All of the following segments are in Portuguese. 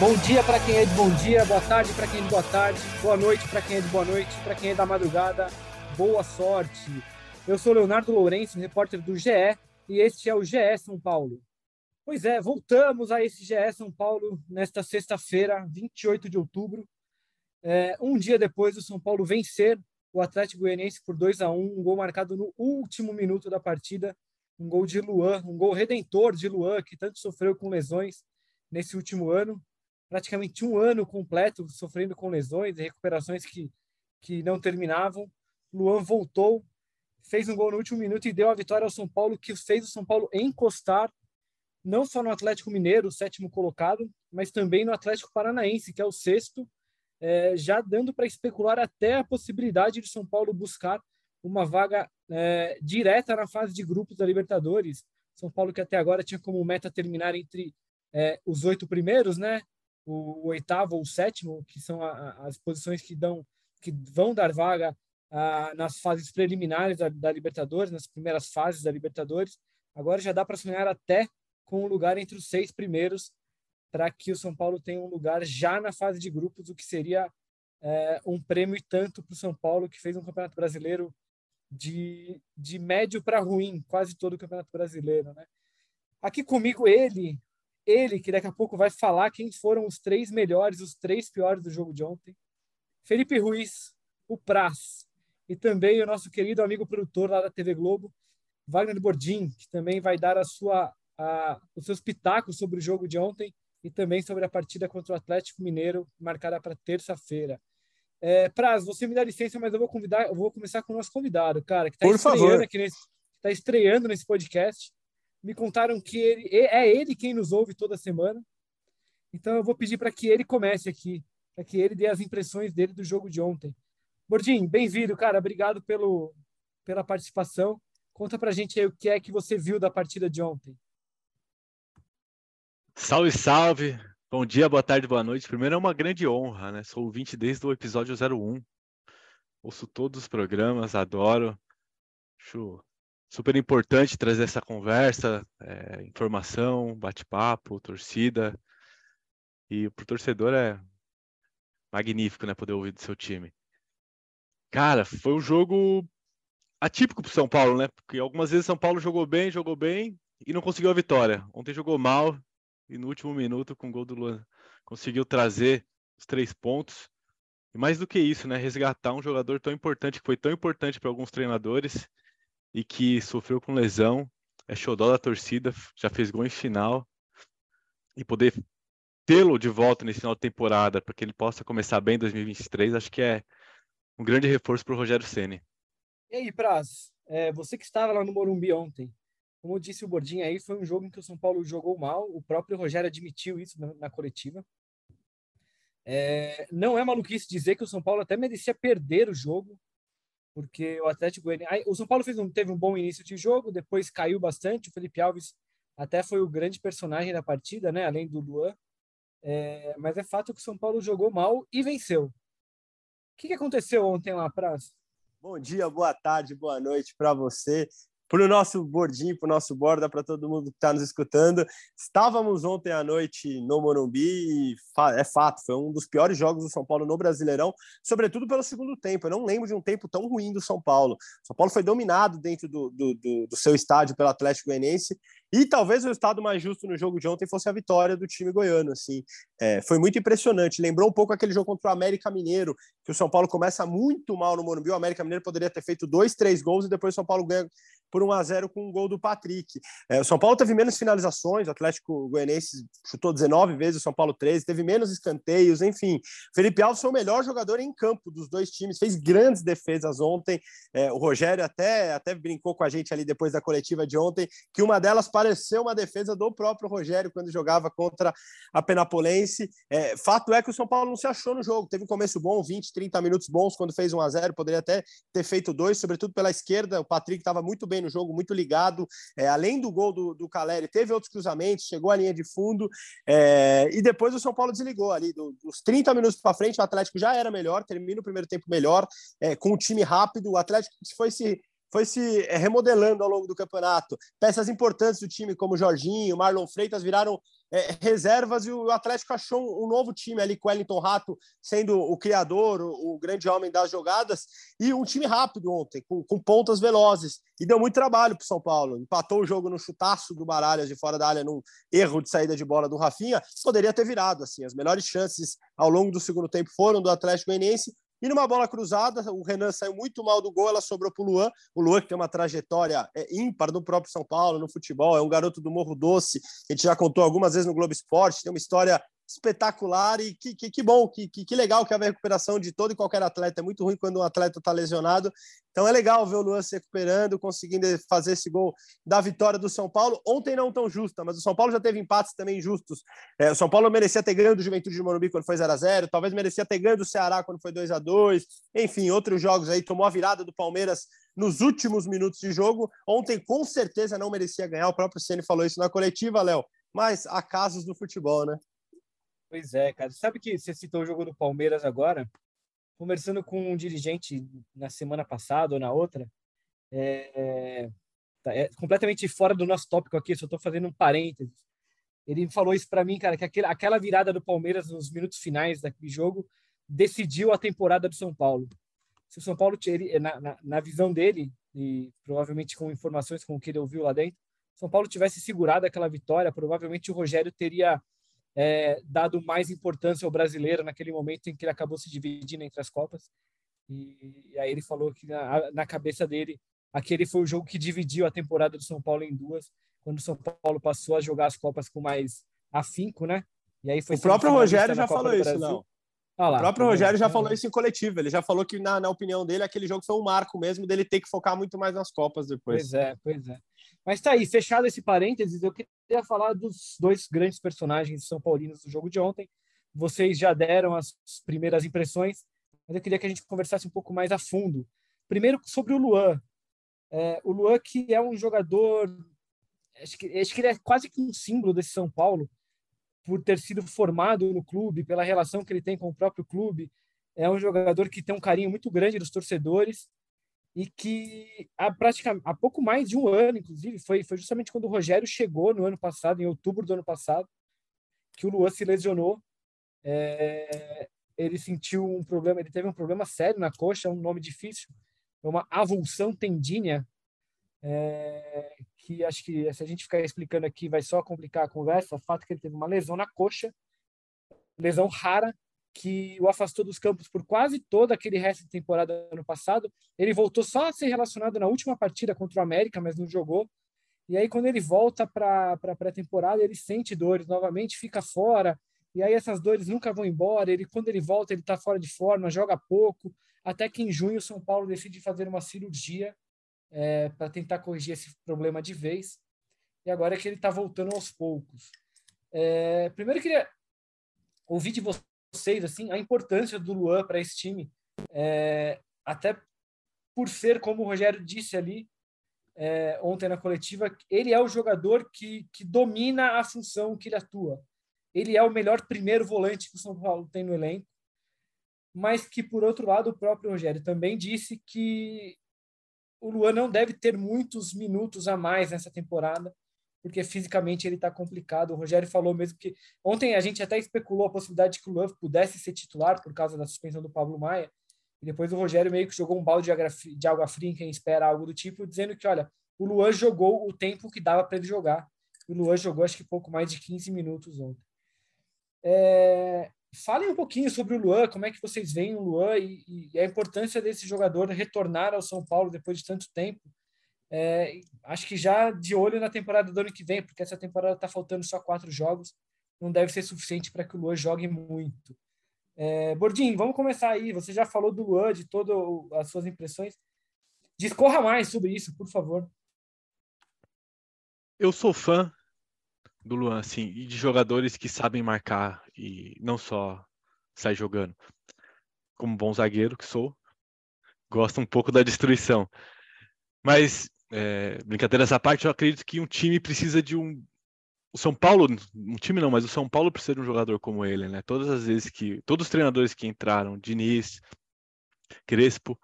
Bom dia para quem é de bom dia, boa tarde para quem é de boa tarde, boa noite para quem é de boa noite, para quem é da madrugada, boa sorte. Eu sou Leonardo Lourenço, repórter do GE, e este é o GE São Paulo. Pois é, voltamos a esse GE São Paulo nesta sexta-feira, 28 de outubro, é, um dia depois do São Paulo vencer o Atlético Goianiense por 2 a 1 um gol marcado no último minuto da partida, um gol de Luan, um gol redentor de Luan, que tanto sofreu com lesões nesse último ano praticamente um ano completo sofrendo com lesões e recuperações que, que não terminavam. Luan voltou, fez um gol no último minuto e deu a vitória ao São Paulo, que fez o São Paulo encostar não só no Atlético Mineiro, o sétimo colocado, mas também no Atlético Paranaense, que é o sexto, é, já dando para especular até a possibilidade de São Paulo buscar uma vaga é, direta na fase de grupos da Libertadores. São Paulo que até agora tinha como meta terminar entre é, os oito primeiros, né? O, o oitavo ou o sétimo, que são a, as posições que dão que vão dar vaga a, nas fases preliminares da, da, Libertadores, nas primeiras fases da Libertadores. Agora já dá para sonhar até com um lugar entre os seis primeiros para que o São Paulo tenha um lugar já na fase de grupos, o que seria é, um prêmio e tanto para o São Paulo, que fez um campeonato brasileiro de, de médio para ruim, quase todo o campeonato brasileiro. Né? Aqui comigo ele, ele, que daqui a pouco vai falar quem foram os três melhores, os três piores do jogo de ontem. Felipe Ruiz, o Praz. E também o nosso querido amigo produtor lá da TV Globo, Wagner Bordim, que também vai dar a sua, a, os seus pitacos sobre o jogo de ontem e também sobre a partida contra o Atlético Mineiro, marcada para terça-feira. É, Praz, você me dá licença, mas eu vou convidar, eu vou começar com o nosso convidado, cara, que está estreando nesse, tá estreando nesse podcast me contaram que ele, é ele quem nos ouve toda semana. Então eu vou pedir para que ele comece aqui, para que ele dê as impressões dele do jogo de ontem. Bordim, bem-vindo, cara. Obrigado pelo, pela participação. Conta para a gente aí o que é que você viu da partida de ontem. Salve, salve. Bom dia, boa tarde, boa noite. Primeiro é uma grande honra, né? Sou ouvinte desde o episódio 01. Ouço todos os programas, adoro. Acho super importante trazer essa conversa, é, informação, bate-papo, torcida. E para o torcedor é magnífico, né, poder ouvir do seu time. Cara, foi um jogo atípico para São Paulo, né? Porque algumas vezes São Paulo jogou bem, jogou bem e não conseguiu a vitória. Ontem jogou mal e no último minuto, com o gol do Luan, conseguiu trazer os três pontos. E mais do que isso, né? Resgatar um jogador tão importante, que foi tão importante para alguns treinadores e que sofreu com lesão, é xodó da torcida, já fez gol em final, e poder tê-lo de volta nesse final de temporada, para que ele possa começar bem em 2023, acho que é um grande reforço para o Rogério Ceni. E aí, Praz, é, você que estava lá no Morumbi ontem, como disse o Bordinho aí, foi um jogo em que o São Paulo jogou mal, o próprio Rogério admitiu isso na, na coletiva. É, não é maluquice dizer que o São Paulo até merecia perder o jogo, porque o Atlético Goianiense... O São Paulo fez um, teve um bom início de jogo, depois caiu bastante, o Felipe Alves até foi o grande personagem da partida, né, além do Luan, é, mas é fato que o São Paulo jogou mal e venceu. O que, que aconteceu ontem lá, Praça? Bom dia, boa tarde, boa noite para você para o nosso bordinho, para o nosso borda, para todo mundo que está nos escutando. Estávamos ontem à noite no Morumbi e é fato, foi um dos piores jogos do São Paulo no Brasileirão, sobretudo pelo segundo tempo. Eu não lembro de um tempo tão ruim do São Paulo. O São Paulo foi dominado dentro do, do, do, do seu estádio pelo Atlético Goianiense e talvez o resultado mais justo no jogo de ontem fosse a vitória do time goiano. Assim, é, foi muito impressionante. Lembrou um pouco aquele jogo contra o América Mineiro, que o São Paulo começa muito mal no Morumbi. O América Mineiro poderia ter feito dois, três gols e depois o São Paulo ganha por 1 a 0 com um gol do Patrick. É, o São Paulo teve menos finalizações, o Atlético Goianiense chutou 19 vezes, o São Paulo 13, teve menos escanteios, enfim. Felipe Alves foi o melhor jogador em campo dos dois times, fez grandes defesas ontem. É, o Rogério até, até brincou com a gente ali depois da coletiva de ontem, que uma delas pareceu uma defesa do próprio Rogério quando jogava contra a Penapolense. É, fato é que o São Paulo não se achou no jogo, teve um começo bom, 20, 30 minutos bons quando fez 1 a 0 poderia até ter feito dois, sobretudo pela esquerda. O Patrick estava muito bem no jogo, muito ligado. É, além do gol do, do Caleri, teve outros cruzamentos, chegou à linha de fundo. É, e depois o São Paulo desligou ali. Do, dos 30 minutos para frente, o Atlético já era melhor, termina o primeiro tempo melhor, é, com o time rápido. O Atlético foi se foi se é, remodelando ao longo do campeonato. Peças importantes do time, como Jorginho, Marlon Freitas, viraram é, reservas e o Atlético achou um, novo time ali, com Wellington Rato sendo o criador, o, o, grande homem das jogadas, e um time rápido ontem, com, com pontas velozes. E deu muito trabalho para o São Paulo. Empatou o jogo no chutaço do Baralhas de fora da área, num erro de saída de bola do Rafinha. Poderia ter virado. assim As melhores chances ao longo do segundo tempo foram do Atlético Goianiense. E numa bola cruzada, o Renan saiu muito mal do gol, ela sobrou para o Luan. O Luan, que tem uma trajetória é, ímpar no próprio São Paulo, no futebol, é um garoto do Morro Doce, a gente já contou algumas vezes no Globo Esporte, tem uma história espetacular e que, que, que bom, que, que, que, legal que a recuperação de todo e qualquer atleta. É muito ruim quando um atleta está lesionado. Então é legal ver o Luan se recuperando, conseguindo fazer esse gol da vitória do São Paulo. Ontem não tão justa, mas o São Paulo já teve empates também justos. É, o São Paulo merecia ter ganho do Juventude de Morumbi quando foi 0 a 0 talvez merecia ter ganho do Ceará quando foi 2 a 2 Enfim, outros jogos aí. Tomou a virada do Palmeiras nos últimos minutos de jogo. Ontem, com certeza, não merecia ganhar. O próprio Ceni falou isso na coletiva, Léo. Mas há casos do futebol, né? Pois é, cara. Sabe que você citou o jogo do Palmeiras agora? Conversando com um dirigente na semana passada ou na outra, é, tá, é completamente fora do nosso tópico aqui, só estou fazendo um parênteses. Ele falou isso para mim, cara, que aquele, aquela virada do Palmeiras nos minutos finais daquele jogo decidiu a temporada do São Paulo. Se o São Paulo, na, na, na visão dele, e provavelmente com informações com o que ele ouviu lá dentro, São Paulo tivesse segurado aquela vitória, provavelmente o Rogério teria é, dado mais importância ao brasileiro naquele momento em que ele acabou se dividindo entre as Copas. E, e aí ele falou que na, na, cabeça dele, aquele foi o jogo que dividiu a temporada do São Paulo em duas, quando o São Paulo passou a jogar as Copas com mais afinco, né? E aí foi o próprio Rogério já falou isso, não. Lá, o próprio Rogério já falou isso em coletivo. Ele já falou que, na, na opinião dele, aquele jogo foi um marco mesmo dele ter que focar muito mais nas Copas depois. Pois é, pois é. Mas tá aí, fechado esse parênteses, eu queria falar dos dois grandes personagens são paulinos do jogo de ontem. Vocês já deram as primeiras impressões, mas eu queria que a gente conversasse um pouco mais a fundo. Primeiro sobre o Luan. É, o Luan que é um jogador, acho que, acho que ele é quase que um símbolo desse São Paulo, por ter sido formado no clube, pela relação que ele tem com o próprio clube. É um jogador que tem um carinho muito grande dos torcedores e que há, praticamente, há pouco mais de um ano, inclusive, foi, foi justamente quando o Rogério chegou no ano passado, em outubro do ano passado, que o Luan se lesionou. É, ele sentiu um problema, ele teve um problema sério na coxa, um nome difícil, uma avulsão tendínea, é, que acho que se a gente ficar explicando aqui vai só complicar a conversa. O fato é que ele teve uma lesão na coxa, lesão rara, que o afastou dos campos por quase todo aquele resto de temporada ano passado. Ele voltou só a ser relacionado na última partida contra o América, mas não jogou. E aí, quando ele volta para a pré-temporada, ele sente dores novamente, fica fora. E aí, essas dores nunca vão embora. Ele, quando ele volta, ele está fora de forma, joga pouco. Até que em junho, o São Paulo decide fazer uma cirurgia é, para tentar corrigir esse problema de vez. E agora é que ele está voltando aos poucos. É, primeiro, eu queria ouvir de você vocês assim a importância do Luan para esse time, é, até por ser como o Rogério disse ali é, ontem na coletiva, ele é o jogador que, que domina a função que ele atua. Ele é o melhor primeiro volante que o São Paulo tem no elenco, mas que por outro lado o próprio Rogério também disse que o Luan não deve ter muitos minutos a mais nessa temporada porque fisicamente ele está complicado. O Rogério falou mesmo que ontem a gente até especulou a possibilidade de que o Luan pudesse ser titular por causa da suspensão do Pablo Maia. E depois o Rogério meio que jogou um balde de água fria em quem espera algo do tipo, dizendo que, olha, o Luan jogou o tempo que dava para ele jogar. O Luan jogou acho que pouco mais de 15 minutos ontem. É... Falem um pouquinho sobre o Luan, como é que vocês veem o Luan e, e a importância desse jogador retornar ao São Paulo depois de tanto tempo É, acho que já de olho na temporada do ano que vem, porque essa temporada está faltando só quatro jogos, não deve ser suficiente para que o Luan jogue muito. É, Bordinho, vamos começar aí. Você já falou do Luan, de todas as suas impressões. Discorra mais sobre isso, por favor. Eu sou fã do Luan, assim, e de jogadores que sabem marcar e não só sair jogando. Como bom zagueiro que sou, gosto um pouco da destruição. Mas, é, brincadeiras à parte, eu acredito que um time precisa de um. O São Paulo, um time não, mas o São Paulo precisa de um jogador como ele, né? Todas as vezes que. Todos os treinadores que entraram, Diniz, Crespo,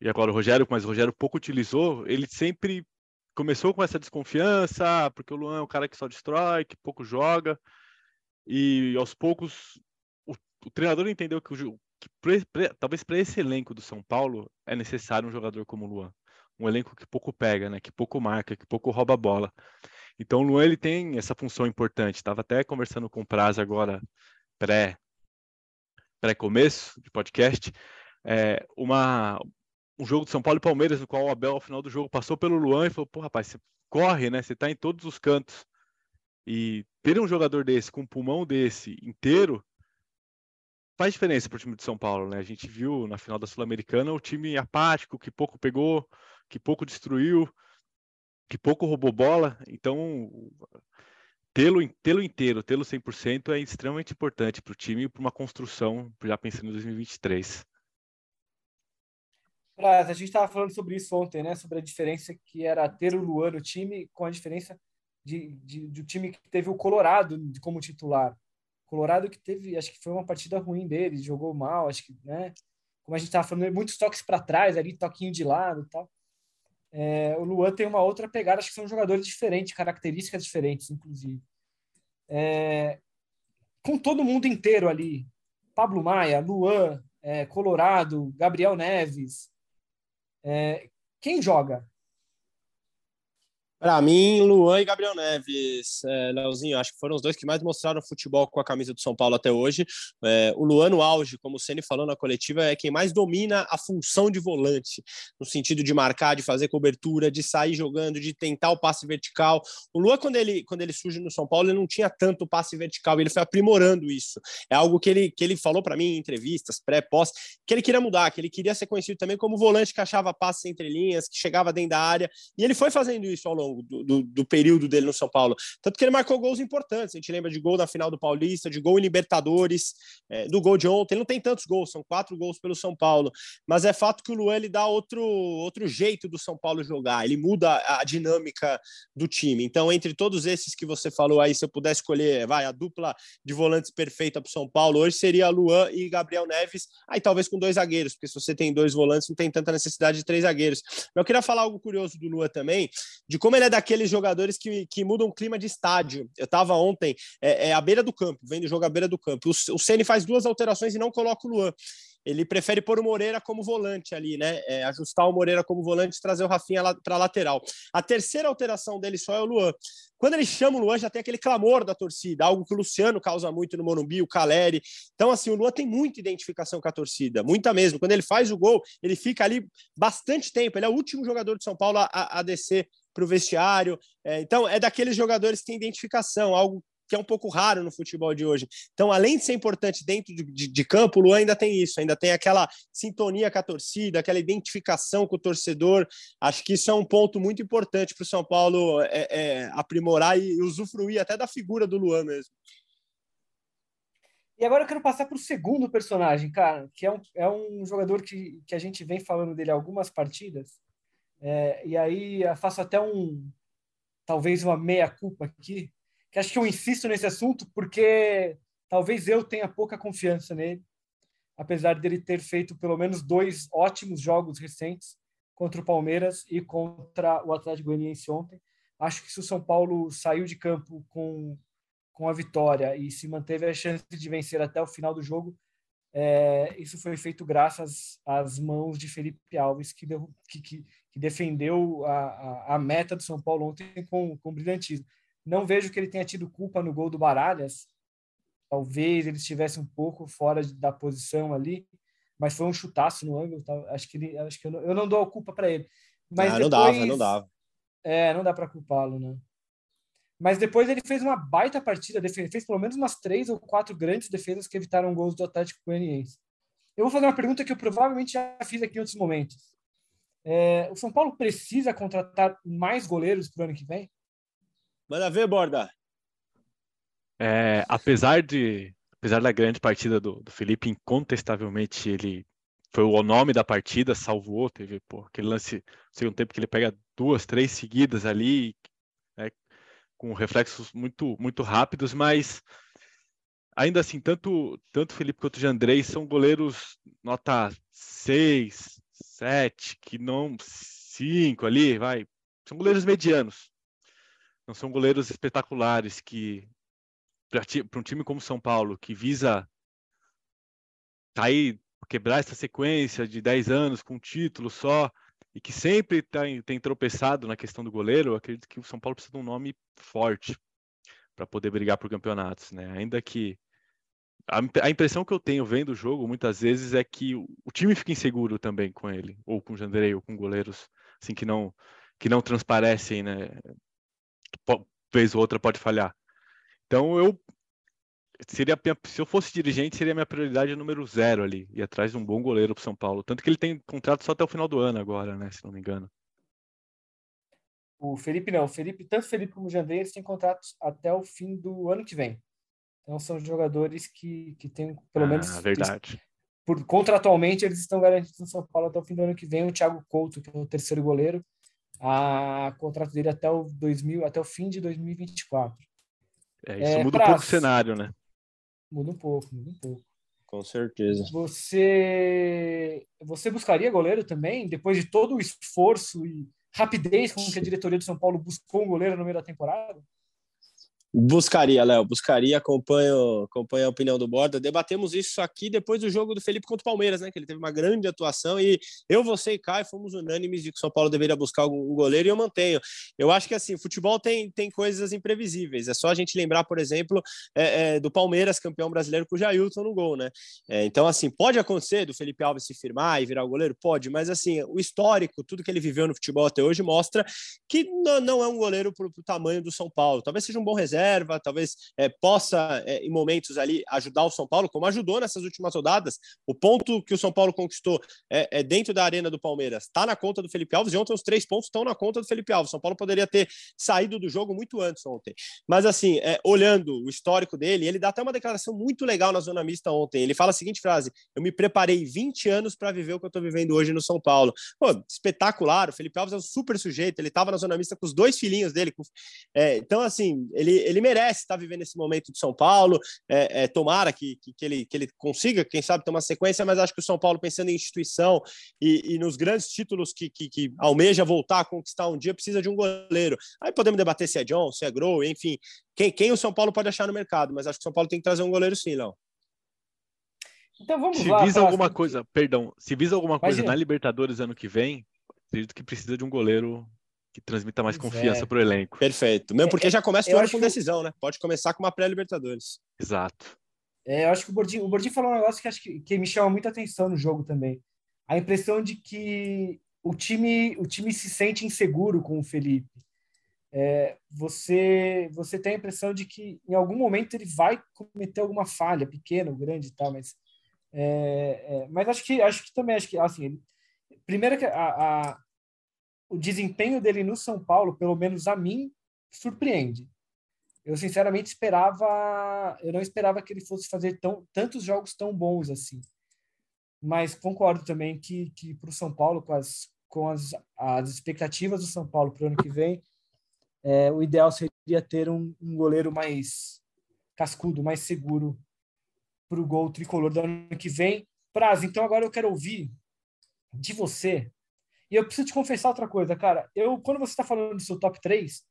e agora o Rogério, mas o Rogério pouco utilizou, ele sempre começou com essa desconfiança, porque o Luan é um cara que só destrói, que pouco joga, e aos poucos o, o treinador entendeu que, o, que pre, pre, talvez para esse elenco do São Paulo é necessário um jogador como o Luan, um elenco que pouco pega, né, que pouco marca, que pouco rouba a bola. Então o Luan ele tem essa função importante. Estava até conversando com o Praz agora pré pré começo de podcast, é, uma um jogo de São Paulo e Palmeiras, no qual o Abel, ao final do jogo, passou pelo Luan e falou: pô, rapaz, você corre, né? Você tá em todos os cantos. E ter um jogador desse, com um pulmão desse inteiro, faz diferença para o time de São Paulo, né? A gente viu na final da Sul-Americana o time apático, que pouco pegou, que pouco destruiu, que pouco roubou bola. Então, tê-lo tê inteiro, tê-lo 100% é extremamente importante para o time e para uma construção, já pensando em 2023 a gente estava falando sobre isso ontem, né? Sobre a diferença que era ter o Luan no time com a diferença de, de, de time que teve o Colorado como titular. Colorado que teve, acho que foi uma partida ruim dele, jogou mal, acho que, né? Como a gente estava falando, muitos toques para trás, ali, toquinho de lado e tal. É, o Luan tem uma outra pegada, acho que são jogadores diferentes, características diferentes, inclusive. É, com todo mundo inteiro ali, Pablo Maia, Luan, é, Colorado, Gabriel Neves, é, quem joga? Para mim, Luan e Gabriel Neves, é, Leozinho, acho que foram os dois que mais mostraram futebol com a camisa do São Paulo até hoje. É, o Luan, no auge, como o Ceni falou na coletiva, é quem mais domina a função de volante, no sentido de marcar, de fazer cobertura, de sair jogando, de tentar o passe vertical. O Luan, quando ele, quando ele surge no São Paulo, ele não tinha tanto passe vertical, ele foi aprimorando isso. É algo que ele, que ele falou para mim em entrevistas, pré, pós, que ele queria mudar, que ele queria ser conhecido também como volante que achava passes entre linhas, que chegava dentro da área, e ele foi fazendo isso ao longo do, do, período dele no São Paulo. Tanto que ele marcou gols importantes. A gente lembra de gol na final do Paulista, de gol em Libertadores, é, do gol de ontem. Ele não tem tantos gols, são quatro gols pelo São Paulo. Mas é fato que o Luan ele dá outro, outro jeito do São Paulo jogar. Ele muda a dinâmica do time. Então, entre todos esses que você falou aí, se eu pudesse escolher, vai, a dupla de volantes perfeita para o São Paulo hoje seria Luan e Gabriel Neves. Aí talvez com dois zagueiros, porque se você tem dois volantes, não tem tanta necessidade de três zagueiros. Mas eu queria falar algo curioso do Luan também, de como ele é daqueles jogadores que, que mudam o clima de estádio. Eu estava ontem é, é, à beira do campo, vendo jogo à beira do campo. O, o Ceni faz duas alterações e não coloca o Luan. Ele prefere pôr o Moreira como volante ali, né? É, ajustar o Moreira como volante e trazer o Rafinha para a lateral. A terceira alteração dele só é o Luan. Quando ele chama o Luan, já tem aquele clamor da torcida, algo que o Luciano causa muito no Morumbi, o Caleri. Então, assim, o Luan tem muita identificação com a torcida, muita mesmo. Quando ele faz o gol, ele fica ali bastante tempo. Ele é o último jogador de São Paulo a, a descer para o vestiário. É, então, é daqueles jogadores que têm identificação, algo que é um pouco raro no futebol de hoje. Então, além de ser importante dentro de, de, de, campo, o Luan ainda tem isso, ainda tem aquela sintonia com a torcida, aquela identificação com o torcedor. Acho que isso é um ponto muito importante para o São Paulo é, é, aprimorar e usufruir até da figura do Luan mesmo. E agora eu quero passar para o segundo personagem, cara, que é um, é um jogador que, que a gente vem falando dele algumas partidas, é, e aí faço até um, talvez uma meia-culpa aqui, que acho que eu insisto nesse assunto porque talvez eu tenha pouca confiança nele, apesar dele ter feito pelo menos dois ótimos jogos recentes contra o Palmeiras e contra o Atlético Goianiense ontem. Acho que se o São Paulo saiu de campo com, com a vitória e se manteve a chance de vencer até o final do jogo, é, isso foi feito graças às mãos de Felipe Alves, que, deu, que, que, que defendeu a, a, a, meta do São Paulo ontem com, com brilhantismo. Não vejo que ele tenha tido culpa no gol do Baralhas. Talvez ele estivesse um pouco fora da posição ali, mas foi um chutaço no ângulo. Tá? Acho que ele, acho que eu não, eu não dou a culpa para ele. Mas ah, depois, não dava, não dava. É, não dá para culpá-lo, né? Mas depois ele fez uma baita partida, fez pelo menos umas três ou quatro grandes defesas que evitaram gols do Atlético Goianiense. Eu vou fazer uma pergunta que eu provavelmente já fiz aqui em outros momentos. É, o São Paulo precisa contratar mais goleiros para o ano que vem? Manda ver, Borda. É, apesar de apesar da grande partida do, do, Felipe, incontestavelmente ele foi o nome da partida, salvou, teve pô, aquele lance, segundo tempo que ele pega duas, três seguidas ali, né, com reflexos muito, muito rápidos, mas ainda assim, tanto, tanto Felipe quanto o Jandrei são goleiros nota 6, 7, que não 5 ali, vai. São goleiros medianos. Não são goleiros espetaculares que para um time como São Paulo, que visa cair, quebrar essa sequência de 10 anos com um título só, e que sempre tem, tem tropeçado na questão do goleiro, acredito que o São Paulo precisa de um nome forte para poder brigar por campeonatos, né? Ainda que a, impressão que eu tenho vendo o jogo muitas vezes é que o, time fica inseguro também com ele, ou com o Janderei, ou com goleiros assim que não que não transparecem, né? Vez ou outra pode falhar. Então eu seria se eu fosse dirigente seria minha prioridade número zero ali e atrás de um bom goleiro para São Paulo. Tanto que ele tem contrato só até o final do ano agora, né? Se não me engano. O Felipe não, o Felipe tanto o Felipe como o Jandrei eles têm contratos até o fim do ano que vem. Então são jogadores que, que têm pelo ah, menos verdade. Por, contratualmente eles estão garantidos no São Paulo até o fim do ano que vem. O Thiago Couto que é o terceiro goleiro, a contrato dele até o 2000 até o fim de 2024. É, isso é, muda um pouco o cenário, né? Muda um pouco, muda um pouco. Com certeza. Você, você buscaria goleiro também, depois de todo o esforço e rapidez com que a diretoria de São Paulo buscou um goleiro no meio da temporada? Buscaria, Léo, buscaria, acompanho, acompanho a opinião do Borda. Debatemos isso aqui depois do jogo do Felipe contra o Palmeiras, né? Que ele teve uma grande atuação e eu, você e Caio fomos unânimes de que o São Paulo deveria buscar um goleiro e eu mantenho. Eu acho que assim, futebol tem, tem coisas imprevisíveis. É só a gente lembrar, por exemplo, é, é, do Palmeiras, campeão brasileiro, com o Jailton no gol, né? É, então, assim, pode acontecer do Felipe Alves se firmar e virar o goleiro? Pode, mas assim, o histórico, tudo que ele viveu no futebol até hoje mostra que não, não é um goleiro para o tamanho do São Paulo. Talvez seja um bom reserva reserva, talvez é, possa, é, em momentos ali, ajudar o São Paulo, como ajudou nessas últimas rodadas. O ponto que o São Paulo conquistou é, é dentro da arena do Palmeiras está na conta do Felipe Alves, e ontem os três pontos estão na conta do Felipe Alves. O São Paulo poderia ter saído do jogo muito antes ontem. Mas, assim, é, olhando o histórico dele, ele dá até uma declaração muito legal na zona mista ontem. Ele fala a seguinte frase: Eu me preparei 20 anos para viver o que eu estou vivendo hoje no São Paulo. Pô, espetacular. O Felipe Alves é um super sujeito. Ele estava na zona mista com os dois filhinhos dele. Com... É, então, assim, ele, ele merece estar vivendo esse momento de São Paulo. É, é, tomara que, que, que, ele, que ele consiga, quem sabe, ter uma sequência, mas acho que o São Paulo, pensando em instituição e, e nos grandes títulos que, que, que, almeja voltar a conquistar um dia, precisa de um goleiro. Aí podemos debater se é John, se é Grow, enfim, quem, quem o São Paulo pode achar no mercado, mas acho que o São Paulo tem que trazer um goleiro sim, Léo. Então vamos se lá. Se visa alguma coisa, perdão, se visa alguma coisa na Libertadores ano que vem, acredito que precisa de um goleiro que transmita mais confiança é. para o elenco. Perfeito. Mesmo porque é, já começa o ano com decisão, né? Pode começar com uma pré-Libertadores. Exato. É, eu acho que o Bordinho, o Bordinho falou um negócio que acho que, que me chama muita atenção no jogo também. A impressão de que o time, o time se sente inseguro com o Felipe. É, você, você tem a impressão de que em algum momento ele vai cometer alguma falha, pequena ou grande e tal, mas, é, é, mas acho que acho que também acho que assim, primeiro que a, a, o desempenho dele no São Paulo, pelo menos a mim, surpreende. Eu sinceramente esperava, eu não esperava que ele fosse fazer tão, tantos jogos tão bons assim. Mas concordo também que, que para o São Paulo, com as, com as, as expectativas do São Paulo para o ano que vem, é, o ideal seria ter um, um goleiro mais cascudo, mais seguro para o gol tricolor do ano que vem. Praz, então agora eu quero ouvir de você e eu preciso te confessar outra coisa, cara. Eu, quando você está falando do seu top 3,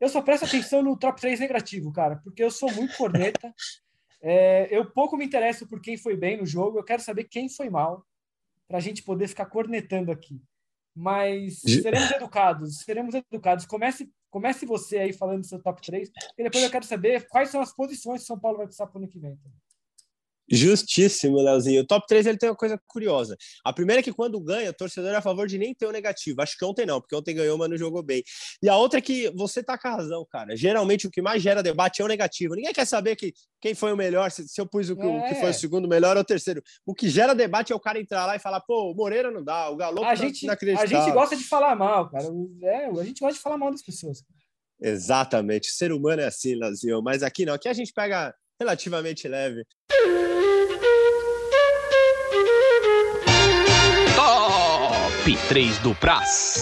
eu só presto atenção no top 3 negativo, cara, porque eu sou muito corneta. É, eu pouco me interesso por quem foi bem no jogo, eu quero saber quem foi mal, para a gente poder ficar cornetando aqui. Mas seremos educados, seremos educados. Comece, comece você aí falando do seu top 3, e depois eu quero saber quais são as posições que São Paulo vai precisar para o ano que vem. Justíssimo, Leozinho. O top 3 ele tem uma coisa curiosa. A primeira é que quando ganha, o torcedor é a favor de nem ter o negativo. Acho que ontem não, porque ontem ganhou, mas não jogou bem. E a outra é que você tá com a razão, cara. Geralmente o que mais gera debate é o negativo. Ninguém quer saber que, quem foi o melhor, se, se eu pus o, é. o, que foi o segundo melhor ou o terceiro. O que gera debate é o cara entrar lá e falar, pô, o Moreira não dá, o Galo a tá gente, A gente gosta de falar mal, cara. É, a gente gosta de falar mal das pessoas. Exatamente. O ser humano é assim, Leozinho. Mas aqui não. Aqui a gente pega relativamente leve. Top 3 do Praz.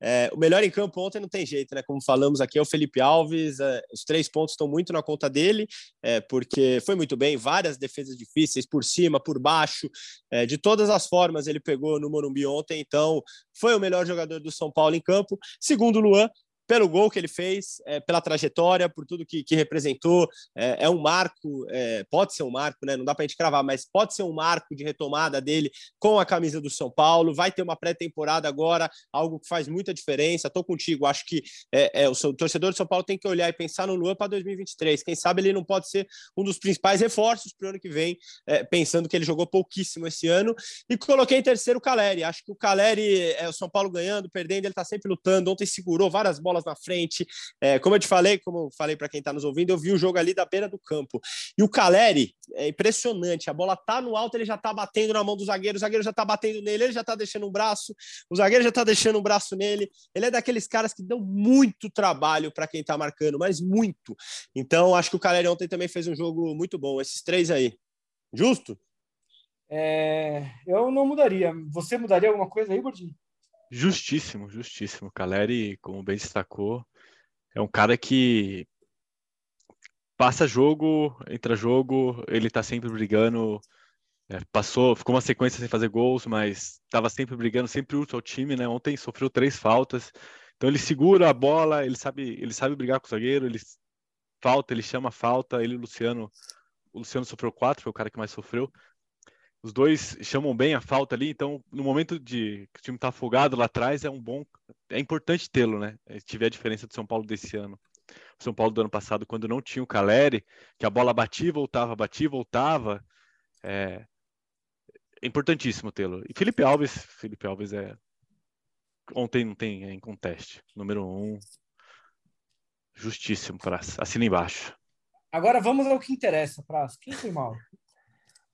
É, o melhor em campo ontem não tem jeito, né? Como falamos aqui, é o Felipe Alves. É, os três pontos estão muito na conta dele, é, porque foi muito bem, várias defesas difíceis, por cima, por baixo, é, de todas as formas ele pegou no Morumbi ontem, então foi o melhor jogador do São Paulo em campo. Segundo Luan, pelo gol que ele fez, é, pela trajetória, por tudo que, que representou. É, é, um marco, é, pode ser um marco, né? Não dá para a gente cravar, mas pode ser um marco de retomada dele com a camisa do São Paulo. Vai ter uma pré-temporada agora, algo que faz muita diferença. Estou contigo, acho que é, é, o, seu, o, torcedor do São Paulo tem que olhar e pensar no Luan para 2023. Quem sabe ele não pode ser um dos principais reforços para o ano que vem, é, pensando que ele jogou pouquíssimo esse ano. E coloquei em terceiro o Caleri. Acho que o Caleri, é o São Paulo ganhando, perdendo, ele está sempre lutando. Ontem segurou várias bolas bolas na frente. É, como eu te falei, como eu falei para quem está nos ouvindo, eu vi o jogo ali da beira do campo. E o Caleri é impressionante. A bola tá no alto, ele já tá batendo na mão do zagueiro, o zagueiro já tá batendo nele, ele já tá deixando um braço, o zagueiro já tá deixando um braço nele. Ele é daqueles caras que dão muito trabalho para quem tá marcando, mas muito. Então, acho que o Caleri ontem também fez um jogo muito bom. Esses três aí. Justo? É, eu não mudaria. Você mudaria alguma coisa aí, Gordinho? Justíssimo, justíssimo. Caleri, como bem destacou, é um cara que passa jogo, entra jogo, ele tá sempre brigando. É, passou, ficou uma sequência sem fazer gols, mas estava sempre brigando, sempre útil ao time, né? Ontem sofreu três faltas. Então ele segura a bola, ele sabe, ele sabe brigar com o zagueiro, ele falta, ele chama falta, ele Luciano, o Luciano sofreu quatro, foi o cara que mais sofreu os dois chamam bem a falta ali, então no momento de que o time está afogado lá atrás é um bom, é importante tê-lo, né? Se tiver a diferença do São Paulo desse ano. O São Paulo do ano passado, quando não tinha o Caleri, que a bola batia, voltava, batia, voltava, é, é importantíssimo tê-lo. E Felipe Alves, Felipe Alves é ontem não tem é em conteste, número um, justíssimo para assina embaixo. Agora vamos ao que interessa, Praz. Quem foi mal?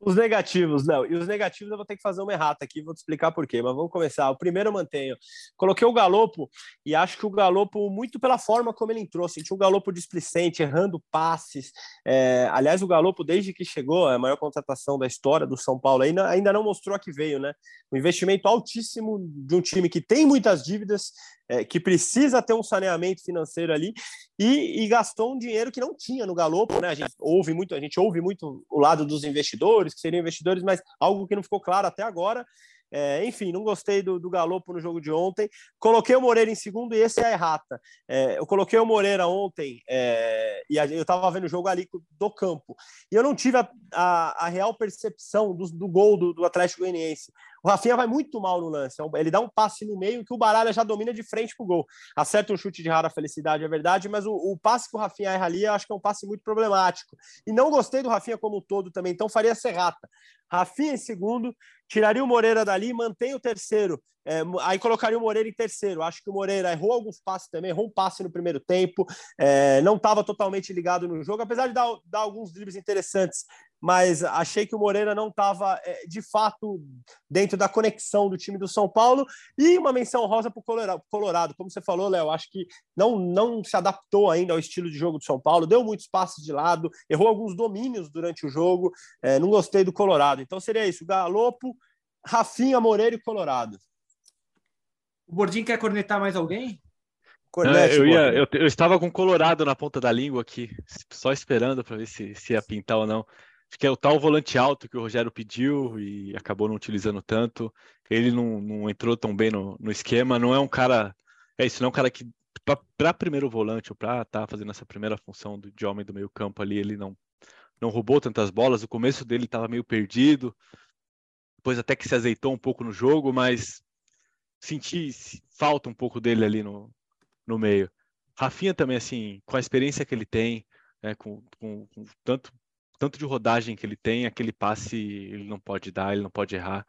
Os negativos, Léo. E os negativos eu vou ter que fazer uma errata aqui, vou te explicar por quê, mas vamos começar. O primeiro eu mantenho. Coloquei o Galopo e acho que o Galopo, muito pela forma como ele entrou, senti um Galopo displicente, errando passes. É, aliás, o Galopo, desde que chegou, é a maior contratação da história do São Paulo, ainda, ainda não mostrou a que veio, né? Um investimento altíssimo de um time que tem muitas dívidas, é, que precisa ter um saneamento financeiro ali e, e, gastou um dinheiro que não tinha no Galopo, né? A gente ouve muito, a gente ouve muito o lado dos investidores, que seriam investidores, mas algo que não ficou claro até agora. É, enfim, não gostei do, do Galopo no jogo de ontem. Coloquei o Moreira em segundo e esse é a errata. É, eu coloquei o Moreira ontem é, e a, eu estava vendo o jogo ali do campo. E eu não tive a, a, a real percepção do, do gol do, do Atlético Goianiense. O Rafinha vai muito mal no lance. É ele dá um passe no meio que o Baralha já domina de frente pro gol. Acerta um chute de rara felicidade, é verdade, mas o, o passe que o Rafinha erra ali, eu acho que é um passe muito problemático. E não gostei do Rafinha como um todo também, então faria Serrata. Rafinha em segundo, tiraria o Moreira dali, mantém o terceiro. É, aí colocaria o Moreira em terceiro. Acho que o Moreira errou alguns passes também, errou um passe no primeiro tempo, é, não estava totalmente ligado no jogo, apesar de dar, dar alguns dribles interessantes mas achei que o Moreira não estava, é, de fato, dentro da conexão do time do São Paulo. E uma menção rosa para o Colorado. Como você falou, Léo, acho que não, não se adaptou ainda ao estilo de jogo do São Paulo, deu muitos passes de lado, errou alguns domínios durante o jogo. É, não gostei do Colorado. Então seria isso: Galopo, Rafinha, Moreira e Colorado. O Bordinho quer cornetar mais alguém? Cornete, eu, ia, eu, eu, estava com Colorado na ponta da língua aqui, só esperando para ver se, se ia pintar ou não. Que é o tal volante alto que o Rogério pediu e acabou não utilizando tanto. Ele não, não entrou tão bem no, no, esquema. Não é um cara. É isso, não é um cara que. Para primeiro volante, ou para estar tá fazendo essa primeira função do, de homem do meio-campo ali, ele não, não roubou tantas bolas. O começo dele estava meio perdido. Depois até que se azeitou um pouco no jogo, mas senti falta um pouco dele ali no, no meio. Rafinha também, assim, com a experiência que ele tem, né, com, com, com tanto tanto de rodagem que ele tem, aquele passe ele não pode dar, ele não pode errar.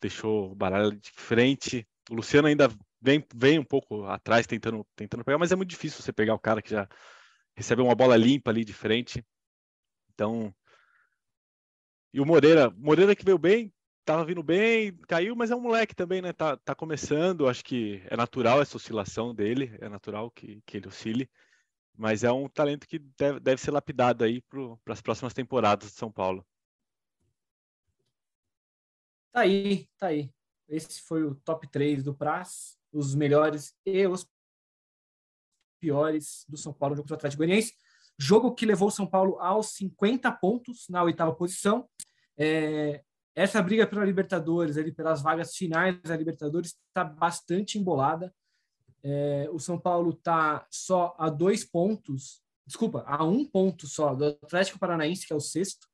Deixou o Baralha de frente. O Luciano ainda vem, vem um pouco atrás tentando, tentando pegar, mas é muito difícil você pegar o cara que já recebe uma bola limpa ali de frente. Então. E o Moreira, Moreira que veio bem, tava vindo bem, caiu, mas é um moleque também, né? Tá, tá começando, acho que é natural essa oscilação dele, é natural que, que ele oscile, mas é um talento que deve, deve ser lapidado aí para as próximas temporadas de São Paulo. Tá aí, tá aí. Esse foi o top 3 do Praz, os melhores e os piores do São Paulo no jogo do Atlético Goianiense. Jogo que levou o São Paulo aos 50 pontos na oitava posição. É, essa briga pela Libertadores, ali, pelas vagas finais da Libertadores, está bastante embolada. É, o São Paulo está só a dois pontos, desculpa, a um ponto só do Atlético Paranaense, que é o sexto.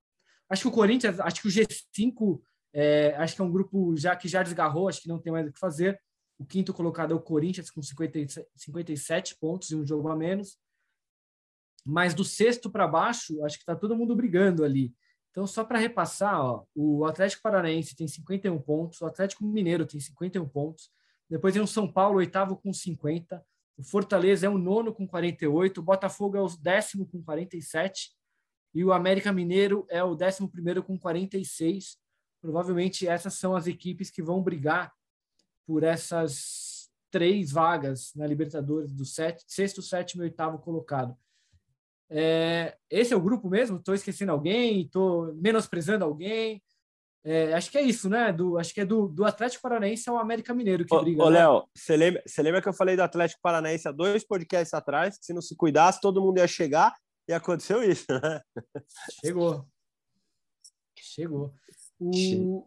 Acho que o Corinthians, acho que o G5, é, acho que é um grupo já que já desgarrou, acho que não tem mais o que fazer. O quinto colocado é o Corinthians, com 50, 57 pontos e um jogo a menos. Mas do sexto para baixo, acho que está todo mundo brigando ali. Então, só para repassar, ó, o Atlético Paranaense tem 51 pontos, o Atlético Mineiro tem 51 pontos, depois tem o São Paulo, oitavo com 50, o Fortaleza é o nono com 48, o Botafogo é o décimo com 47 e o América Mineiro é o décimo primeiro com 46. Provavelmente essas são as equipes que vão brigar por essas três vagas na Libertadores do sete, sexto, sétimo e oitavo colocado. É, esse é o grupo mesmo? Estou esquecendo alguém? Estou menosprezando alguém? É, acho que é isso, né? Do, acho que é do, do Atlético Paranaense ao América Mineiro que ô, briga. Ô, né? Léo, você lembra, você lembra que eu falei do Atlético Paranaense há dois podcasts atrás? Que se não se cuidasse, todo mundo ia chegar e aconteceu isso, né? Chegou. Chegou. O,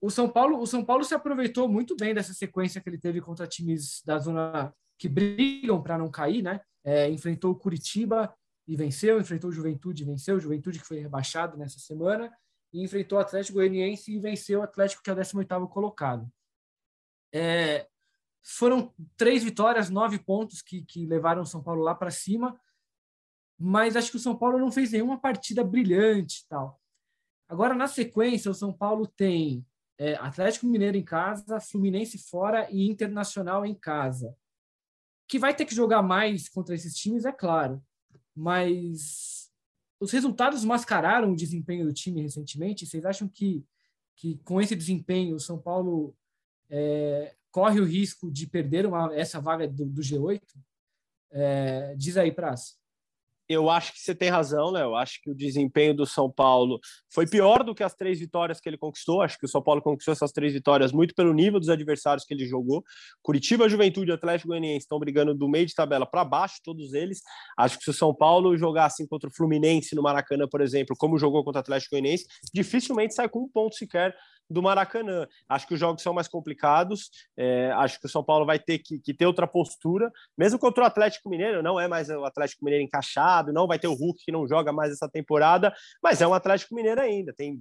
o, São Paulo, o São Paulo se aproveitou muito bem dessa sequência que ele teve contra times da zona que brigam para não cair, né? É, enfrentou o Curitiba, e venceu, enfrentou o Juventude e venceu, o Juventude que foi rebaixado nessa semana, e enfrentou o Atlético Goianiense e venceu o Atlético, que é o 18º colocado. É, foram três vitórias, nove pontos que, que levaram o São Paulo lá para cima, mas acho que o São Paulo não fez nenhuma partida brilhante tal. Agora, na sequência, o São Paulo tem é, Atlético Mineiro em casa, Fluminense fora e Internacional em casa. Que vai ter que jogar mais contra esses times, é claro mas os resultados mascararam o desempenho do time recentemente. Vocês acham que, que com esse desempenho o São Paulo é, corre o risco de perder uma, essa vaga do, do G8? É, diz aí, Praz eu acho que você tem razão, Léo. Acho que o desempenho do São Paulo foi pior do que as três vitórias que ele conquistou. Acho que o São Paulo conquistou essas três vitórias muito pelo nível dos adversários que ele jogou. Curitiba, Juventude e Atlético Goianiense estão brigando do meio de tabela para baixo, todos eles. Acho que se o São Paulo jogar assim contra o Fluminense no Maracanã, por exemplo, como jogou contra o Atlético Goianiense, dificilmente sai com um ponto sequer do Maracanã. Acho que os jogos são mais complicados, é, acho que o São Paulo vai ter que, que, ter outra postura, mesmo contra o Atlético Mineiro, não é mais o Atlético Mineiro encaixado, não vai ter o Hulk que não joga mais essa temporada, mas é um Atlético Mineiro ainda, tem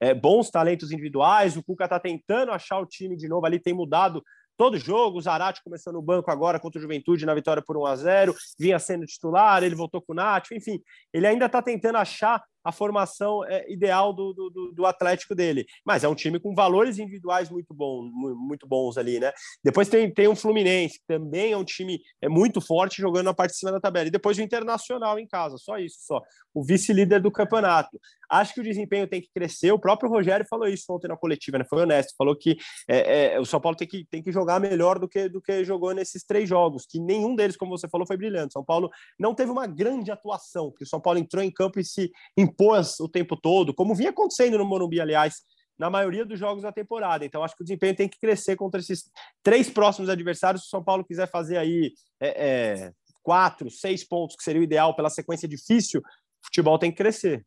é, bons talentos individuais, o Cuca está tentando achar o time de novo ali, tem mudado todo jogo. O Zarate começou no banco agora contra o Juventude na vitória por 1 a 0 vinha sendo titular, ele voltou com o Nath, enfim, ele ainda está tentando achar a formação é, ideal do, do, do, Atlético dele. Mas é um time com valores individuais muito, bom, muito bons ali, né? Depois tem, tem o Fluminense, que também é um time é muito forte jogando na parte de cima da tabela. E depois o Internacional em casa, só isso, só. O vice-líder do campeonato. Acho que o desempenho tem que crescer. O próprio Rogério falou isso ontem na coletiva, né? Foi honesto, falou que é, é, o São Paulo tem que, tem que jogar melhor do que, do que jogou nesses três jogos, que nenhum deles, como você falou, foi brilhante. São Paulo não teve uma grande atuação, que o São Paulo entrou em campo e se impôs o tempo todo, como vinha acontecendo no Morumbi, aliás, na maioria dos jogos da temporada. Então, acho que o desempenho tem que crescer contra esses três próximos adversários. Se o São Paulo quiser fazer aí é, é, quatro, seis pontos, que seria o ideal pela sequência difícil, o futebol tem que crescer.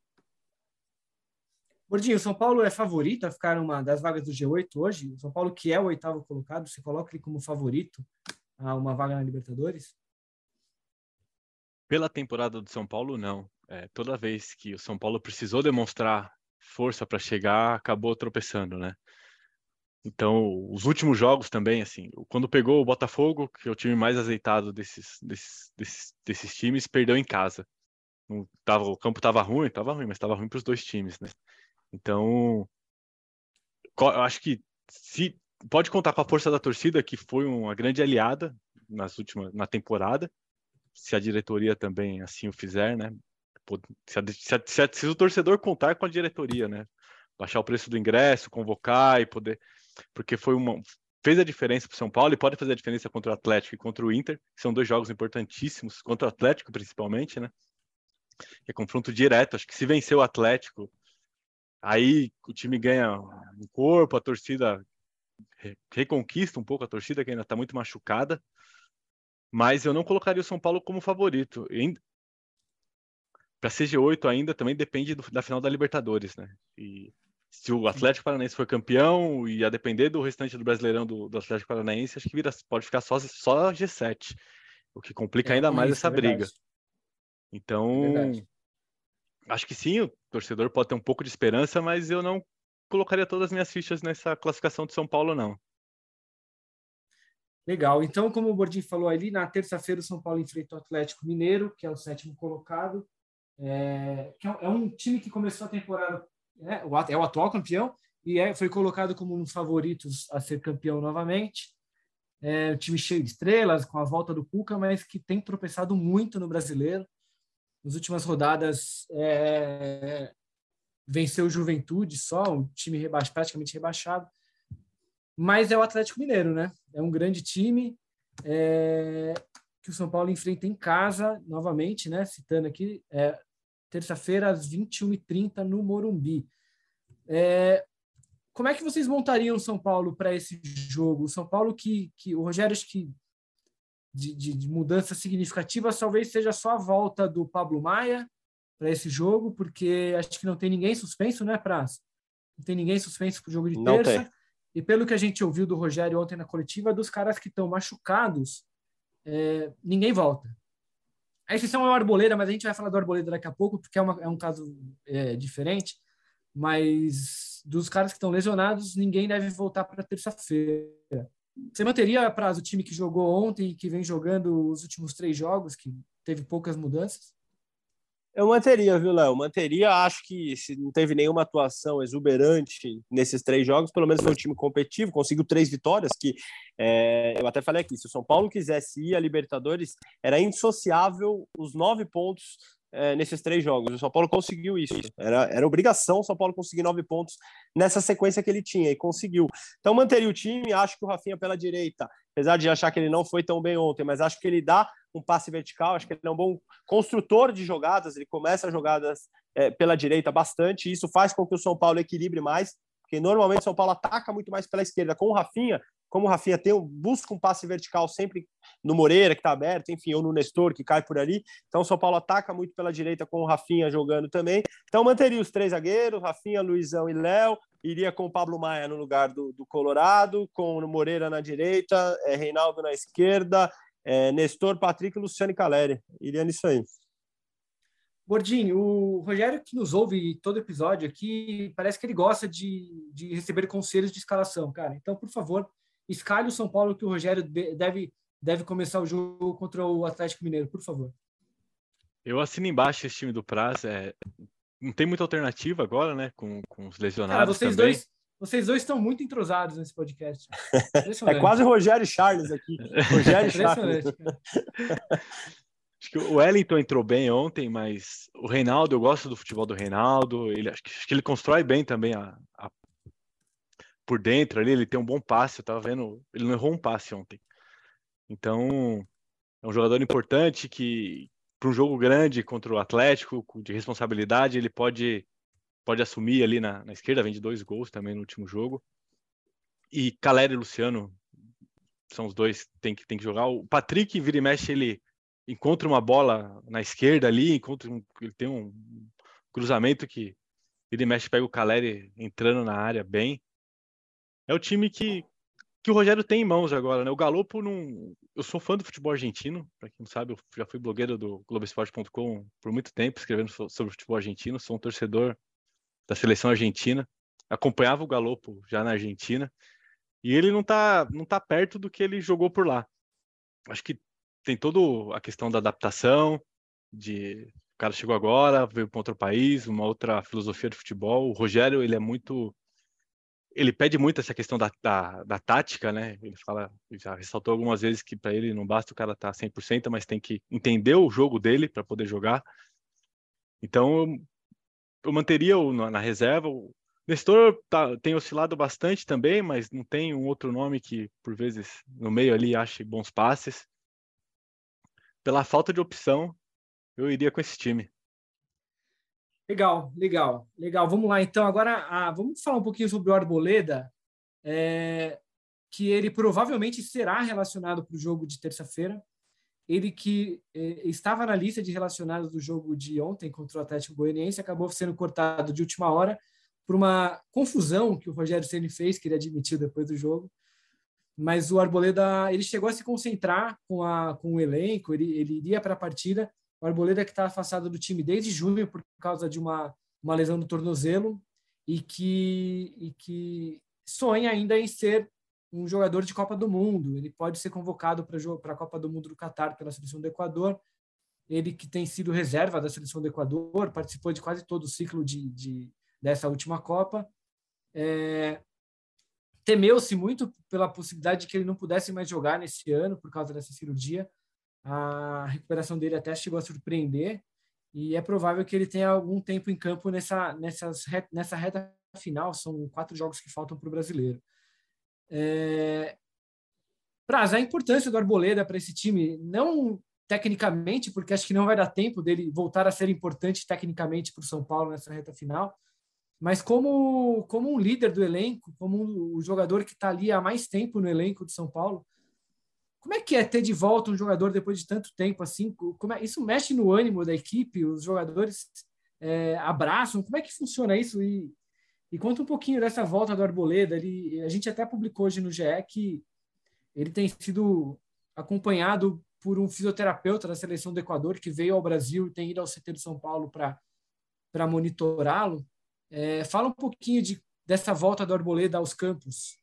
Gordinho, o São Paulo é favorito a ficar uma das vagas do G8 hoje? O São Paulo, que é o oitavo colocado, você coloca ele como favorito a uma vaga na Libertadores? Pela temporada do São Paulo, não é, toda vez que o São Paulo precisou demonstrar força para chegar, acabou tropeçando, né? Então, os últimos jogos também, assim, quando pegou o Botafogo, que é o time mais azeitado desses, desses, desses, desses times, perdeu em casa. não tava, o campo estava ruim, estava ruim, mas estava ruim para os dois times, né? Então, eu acho que se pode contar com a força da torcida, que foi uma grande aliada nas últimas na temporada, se a diretoria também assim o fizer, né? Se, a, se, a, se, o torcedor contar com a diretoria, né? Baixar o preço do ingresso, convocar e poder, porque foi uma fez a diferença para o São Paulo e pode fazer a diferença contra o Atlético e contra o Inter, que são dois jogos importantíssimos contra o Atlético principalmente, né? É confronto direto. Acho que se vencer o Atlético, aí o time ganha um corpo, a torcida reconquista um pouco a torcida que ainda está muito machucada mas eu não colocaria o São Paulo como favorito. Para CG8 ainda também depende do, da final da Libertadores, né? E se o Atlético Paranaense for campeão e a depender do restante do Brasileirão do, do Atlético Paranaense, acho que vira, pode ficar só, só G7, o que complica é, ainda mais isso, essa é briga. Então, é acho que sim, o torcedor pode ter um pouco de esperança, mas eu não colocaria todas as minhas fichas nessa classificação de São Paulo, não. Legal. Então, como o Bordinho falou ali, na terça-feira o São Paulo enfrenta o Atlético Mineiro, que é o sétimo colocado. É, que é um time que começou a temporada, né, é o atual campeão, e é, foi colocado como um dos favoritos a ser campeão novamente. É um time cheio de estrelas, com a volta do Cuca, mas que tem tropeçado muito no brasileiro. Nas últimas rodadas, é, venceu o Juventude só, um time reba praticamente rebaixado mas é o Atlético Mineiro, né? É um grande time é, que o São Paulo enfrenta em casa, novamente, né? Citando aqui, é, terça-feira às 21h30 no Morumbi. É, como é que vocês montariam o São Paulo para esse jogo? O São Paulo que, que o Rogério acho que de, de, de mudança significativa talvez seja só a volta do Pablo Maia para esse jogo, porque acho que não tem ninguém suspenso, né, Praz? Não tem ninguém suspenso para o jogo de não terça. Tem. E pelo que a gente ouviu do Rogério ontem na coletiva, dos caras que estão machucados, é, ninguém volta. A exceção é o Arboleda, mas a gente vai falar do Arboleda daqui a pouco, porque é, uma, é um caso é, diferente. Mas dos caras que estão lesionados, ninguém deve voltar para terça-feira. Você manteria prazo o time que jogou ontem e que vem jogando os últimos três jogos, que teve poucas mudanças? Eu manteria, viu, Léo? Manteria. Acho que se não teve nenhuma atuação exuberante nesses três jogos, pelo menos foi um time competitivo, conseguiu três vitórias. Que é, eu até falei aqui: se o São Paulo quisesse ir a Libertadores, era indissociável os nove pontos é, nesses três jogos. O São Paulo conseguiu isso. Era, era obrigação o São Paulo conseguir nove pontos nessa sequência que ele tinha e conseguiu. Então manteria o time. Acho que o Rafinha pela direita, apesar de achar que ele não foi tão bem ontem, mas acho que ele dá um passe vertical. Acho que ele é um bom construtor de jogadas. Ele começa jogadas é, pela direita bastante. Isso faz com que o São Paulo equilibre mais. Porque normalmente o São Paulo ataca muito mais pela esquerda. Com o Rafinha, como o Rafinha tem, busca um passe vertical sempre no Moreira, que está aberto, enfim, ou no Nestor, que cai por ali. Então, o São Paulo ataca muito pela direita com o Rafinha jogando também. Então, manteria os três zagueiros, Rafinha, Luizão e Léo. Iria com o Pablo Maia no lugar do, do Colorado, com o Moreira na direita, é, Reinaldo na esquerda, é, Nestor, Patrick e Caleri. Iria nisso aí. Gordinho, o Rogério que nos ouve todo episódio aqui, parece que ele gosta de, de receber conselhos de escalação, cara. Então, por favor, escalhe o São Paulo que o Rogério deve, deve começar o jogo contra o Atlético Mineiro, por favor. Eu assino embaixo esse time do Praz. É... Não tem muita alternativa agora, né? Com, com os lesionados. Cara, vocês também. dois. Vocês dois estão muito entrosados nesse podcast. É quase Rogério Charles aqui. Rogério Charles. Acho que o Wellington entrou bem ontem, mas o Reinaldo, eu gosto do futebol do Reinaldo. Ele, acho, que, acho que ele constrói bem também a, a por dentro ali, ele tem um bom passe, eu tava vendo, ele não errou um passe ontem. Então, é um jogador importante que para um jogo grande contra o Atlético, de responsabilidade, ele pode pode assumir ali na, na esquerda, vem de dois gols também no último jogo. E Caleri e Luciano são os dois que tem que tem que jogar. O Patrick vira e mexe, ele encontra uma bola na esquerda ali, encontra um, ele tem um cruzamento que vira e mexe pega o Caleri entrando na área bem é o time que, que o Rogério tem em mãos agora, né? O Galopo não. Eu sou fã do futebol argentino, para quem não sabe, eu já fui blogueiro do Globoesporte.com por muito tempo, escrevendo sobre futebol argentino, sou um torcedor da seleção argentina, acompanhava o Galopo já na Argentina, e ele não tá, não tá perto do que ele jogou por lá. Acho que tem toda a questão da adaptação, de cara chegou agora, veio para outro país, uma outra filosofia de futebol. O Rogério, ele é muito ele pede muito essa questão da, da, da, tática, né? Ele fala, já ressaltou algumas vezes que para ele não basta o cara estar tá 100%, mas tem que entender o jogo dele para poder jogar. Então, eu, manteria o na reserva. O Nestor tá, tem oscilado bastante também, mas não tem um outro nome que, por vezes, no meio ali ache bons passes. Pela falta de opção, eu iria com esse time. Legal, legal, legal. Vamos lá, então. Agora, ah, vamos falar um pouquinho sobre o Arboleda, é, que ele provavelmente será relacionado para o jogo de terça-feira. Ele que é, estava na lista de relacionados do jogo de ontem contra o Atlético Goianiense, acabou sendo cortado de última hora por uma confusão que o Rogério Ceni fez, que ele admitiu depois do jogo. Mas o Arboleda, ele chegou a se concentrar com, a, com o elenco, ele, ele iria para a partida, o Arboleda que está afastado do time desde junho por causa de uma, uma lesão no tornozelo e que, e que sonha ainda em ser um jogador de Copa do Mundo. Ele pode ser convocado para a Copa do Mundo do Catar pela seleção do Equador. Ele que tem sido reserva da seleção do Equador, participou de quase todo o ciclo de, de dessa última Copa. É, Temeu-se muito pela possibilidade de que ele não pudesse mais jogar nesse ano por causa dessa cirurgia a recuperação dele até chegou a surpreender e é provável que ele tenha algum tempo em campo nessa, nessas, nessa reta final. São quatro jogos que faltam para o brasileiro. É... A importância do Arboleda para esse time, não tecnicamente, porque acho que não vai dar tempo dele voltar a ser importante tecnicamente para o São Paulo nessa reta final, mas como, como um líder do elenco, como um, jogador que está ali há mais tempo no elenco de São Paulo, como é que é ter de volta um jogador depois de tanto tempo assim? Como é, isso mexe no ânimo da equipe? Os jogadores é, abraçam? Como é que funciona isso? E, e conta um pouquinho dessa volta do Arboleda. Ele, a gente até publicou hoje no GE que ele tem sido acompanhado por um fisioterapeuta da seleção do Equador que veio ao Brasil e tem ido ao CT de São Paulo para monitorá-lo. É, fala um pouquinho de, dessa volta do Arboleda aos campos.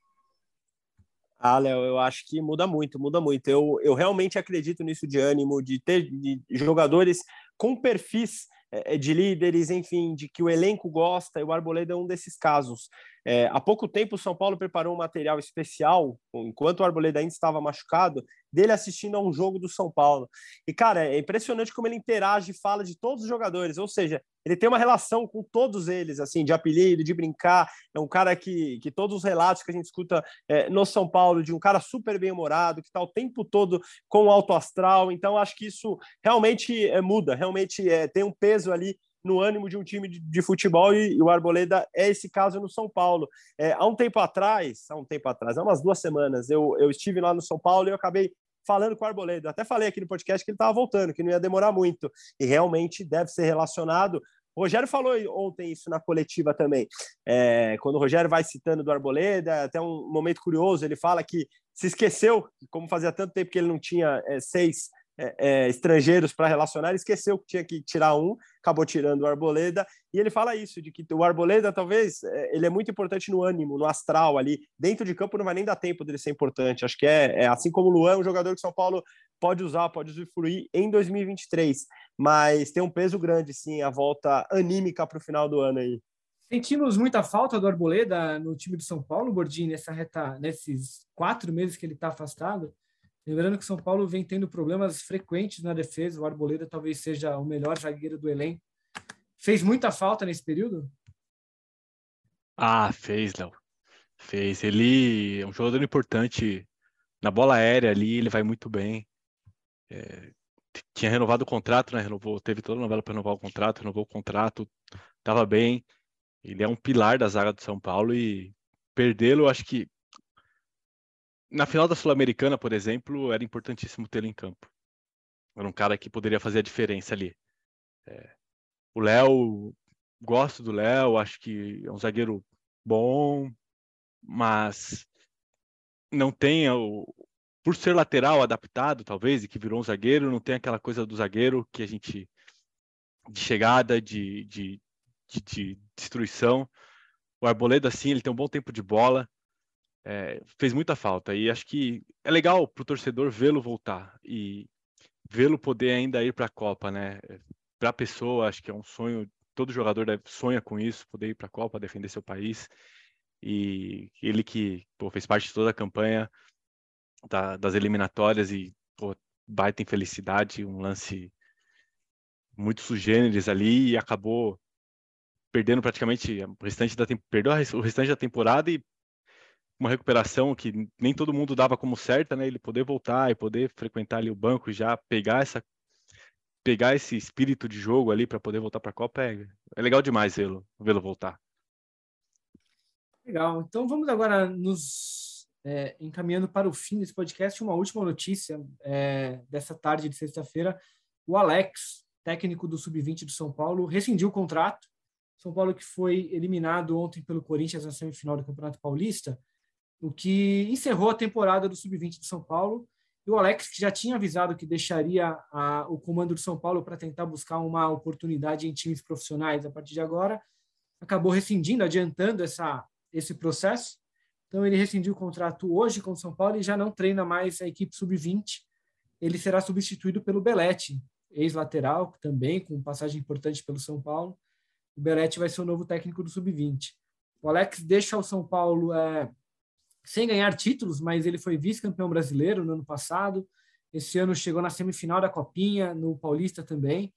Ah, Léo, eu acho que muda muito, muda muito. Eu, eu realmente acredito nisso de ânimo, de ter de jogadores com perfis de líderes, enfim, de que o elenco gosta, e o Arboleda é um desses casos. É, há pouco tempo, o São Paulo preparou um material especial, enquanto o Arboleda ainda estava machucado, dele assistindo a um jogo do São Paulo. E, cara, é impressionante como ele interage e fala de todos os jogadores, ou seja, ele tem uma relação com todos eles, assim, de apelido, de brincar. É um cara que, que todos os relatos que a gente escuta é, no São Paulo, de um cara super bem-humorado, que está o tempo todo com o alto astral. Então, acho que isso realmente é, muda, realmente é, tem um peso ali no ânimo de um time de, de futebol e, e, o Arboleda é esse caso no São Paulo. É, há um tempo atrás, há um tempo atrás, há umas duas semanas, eu, eu estive lá no São Paulo e eu acabei falando com o Arboleda. Até falei aqui no podcast que ele estava voltando, que não ia demorar muito. E realmente deve ser relacionado. O Rogério falou ontem isso na coletiva também. É, quando o Rogério vai citando do Arboleda, até um momento curioso, ele fala que se esqueceu, como fazia tanto tempo que ele não tinha é, seis é, é, estrangeiros para relacionar, esqueceu que tinha que tirar um, acabou tirando o Arboleda, e ele fala isso, de que o Arboleda talvez, é, ele é muito importante no ânimo, no astral ali, dentro de campo não vai nem dar tempo dele ser importante, acho que é, é assim como o Luan, um jogador que São Paulo pode usar, pode usufruir em 2023, mas tem um peso grande, sim, a volta anímica para o final do ano aí. Sentimos muita falta do Arboleda no time do São Paulo, Gordinho, nessa reta, nesses quatro meses que ele está afastado. Lembrando que São Paulo vem tendo problemas frequentes na defesa. O Arboleda talvez seja o melhor zagueiro do elenco. Fez muita falta nesse período? Ah, fez, Léo. Fez. Ele é um jogador importante na bola aérea ali, ele vai muito bem. É, tinha renovado o contrato, né? Renovou, teve toda a novela para renovar o contrato, renovou o contrato, estava bem. Ele é um pilar da zaga do São Paulo e perdê-lo, acho que na final da Sul-Americana, por exemplo, era importantíssimo tê-lo em campo. Era um cara que poderia fazer a diferença ali. É, o Léo, gosto do Léo, acho que é um zagueiro bom, mas não tem o, por ser lateral adaptado, talvez, e que virou um zagueiro, não tem aquela coisa do zagueiro que a gente de chegada, de, de, de, de destruição. O Arboleda, sim, ele tem um bom tempo de bola, é, fez muita falta. E acho que é legal para o torcedor vê-lo voltar e vê-lo poder ainda ir para a Copa, né? para a pessoa, acho que é um sonho, todo jogador sonha com isso, poder ir para a Copa, defender seu país. E ele que pô, fez parte de toda a campanha da, das eliminatórias e pô, baita infelicidade, um lance muito sugêneres ali e acabou perdendo praticamente o restante da o restante da temporada e uma recuperação que nem todo mundo dava como certa, né? Ele poder voltar e poder frequentar ali o banco já pegar essa pegar esse espírito de jogo ali para poder voltar para a Copa é, é legal demais vê-lo vê-lo voltar. Legal. Então vamos agora nos é, encaminhando para o fim desse podcast. Uma última notícia é, dessa tarde de sexta-feira: o Alex, técnico do sub-20 do São Paulo, rescindiu o contrato. São Paulo que foi eliminado ontem pelo Corinthians na semifinal do Campeonato Paulista o que encerrou a temporada do Sub-20 de São Paulo. E o Alex, que já tinha avisado que deixaria a, o comando do São Paulo para tentar buscar uma oportunidade em times profissionais a partir de agora, acabou rescindindo, adiantando essa, esse processo. Então, ele rescindiu o contrato hoje com o São Paulo e já não treina mais a equipe Sub-20. Ele será substituído pelo Belete, ex-lateral, também com passagem importante pelo São Paulo. O Belete vai ser o novo técnico do Sub-20. O Alex deixa o São Paulo é, sem ganhar títulos, mas ele foi vice-campeão brasileiro no ano passado. Esse ano chegou na semifinal da Copinha, no Paulista também,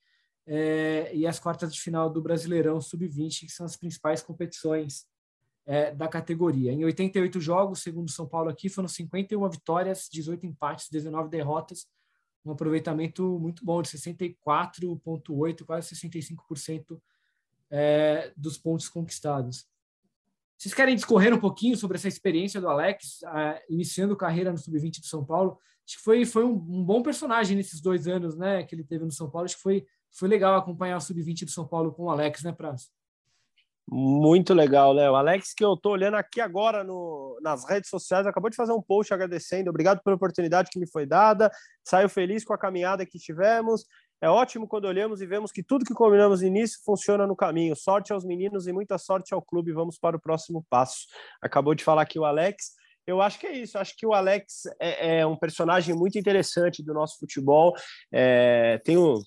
é, e as quartas de final do Brasileirão Sub-20, que são as principais competições é, da categoria. Em 88 jogos, segundo São Paulo aqui, foram 51 vitórias, 18 empates, 19 derrotas, um aproveitamento muito bom, de 64,8%, quase 65% é, dos pontos conquistados. Vocês querem discorrer um pouquinho sobre essa experiência do Alex, uh, iniciando carreira no Sub-20 de São Paulo? Acho que foi, foi um, um, bom personagem nesses dois anos né, que ele teve no São Paulo. Acho que foi, foi legal acompanhar o Sub-20 de São Paulo com o Alex, né, Praz? Muito legal, Léo. Alex, que eu estou olhando aqui agora no, nas redes sociais, acabou de fazer um post agradecendo. Obrigado pela oportunidade que me foi dada. Saiu feliz com a caminhada que tivemos. É ótimo quando olhamos e vemos que tudo que combinamos no início funciona no caminho. Sorte aos meninos e muita sorte ao clube. Vamos para o próximo passo. Acabou de falar aqui o Alex. Eu acho que é isso. Acho que o Alex é, é um personagem muito interessante do nosso futebol. É, tenho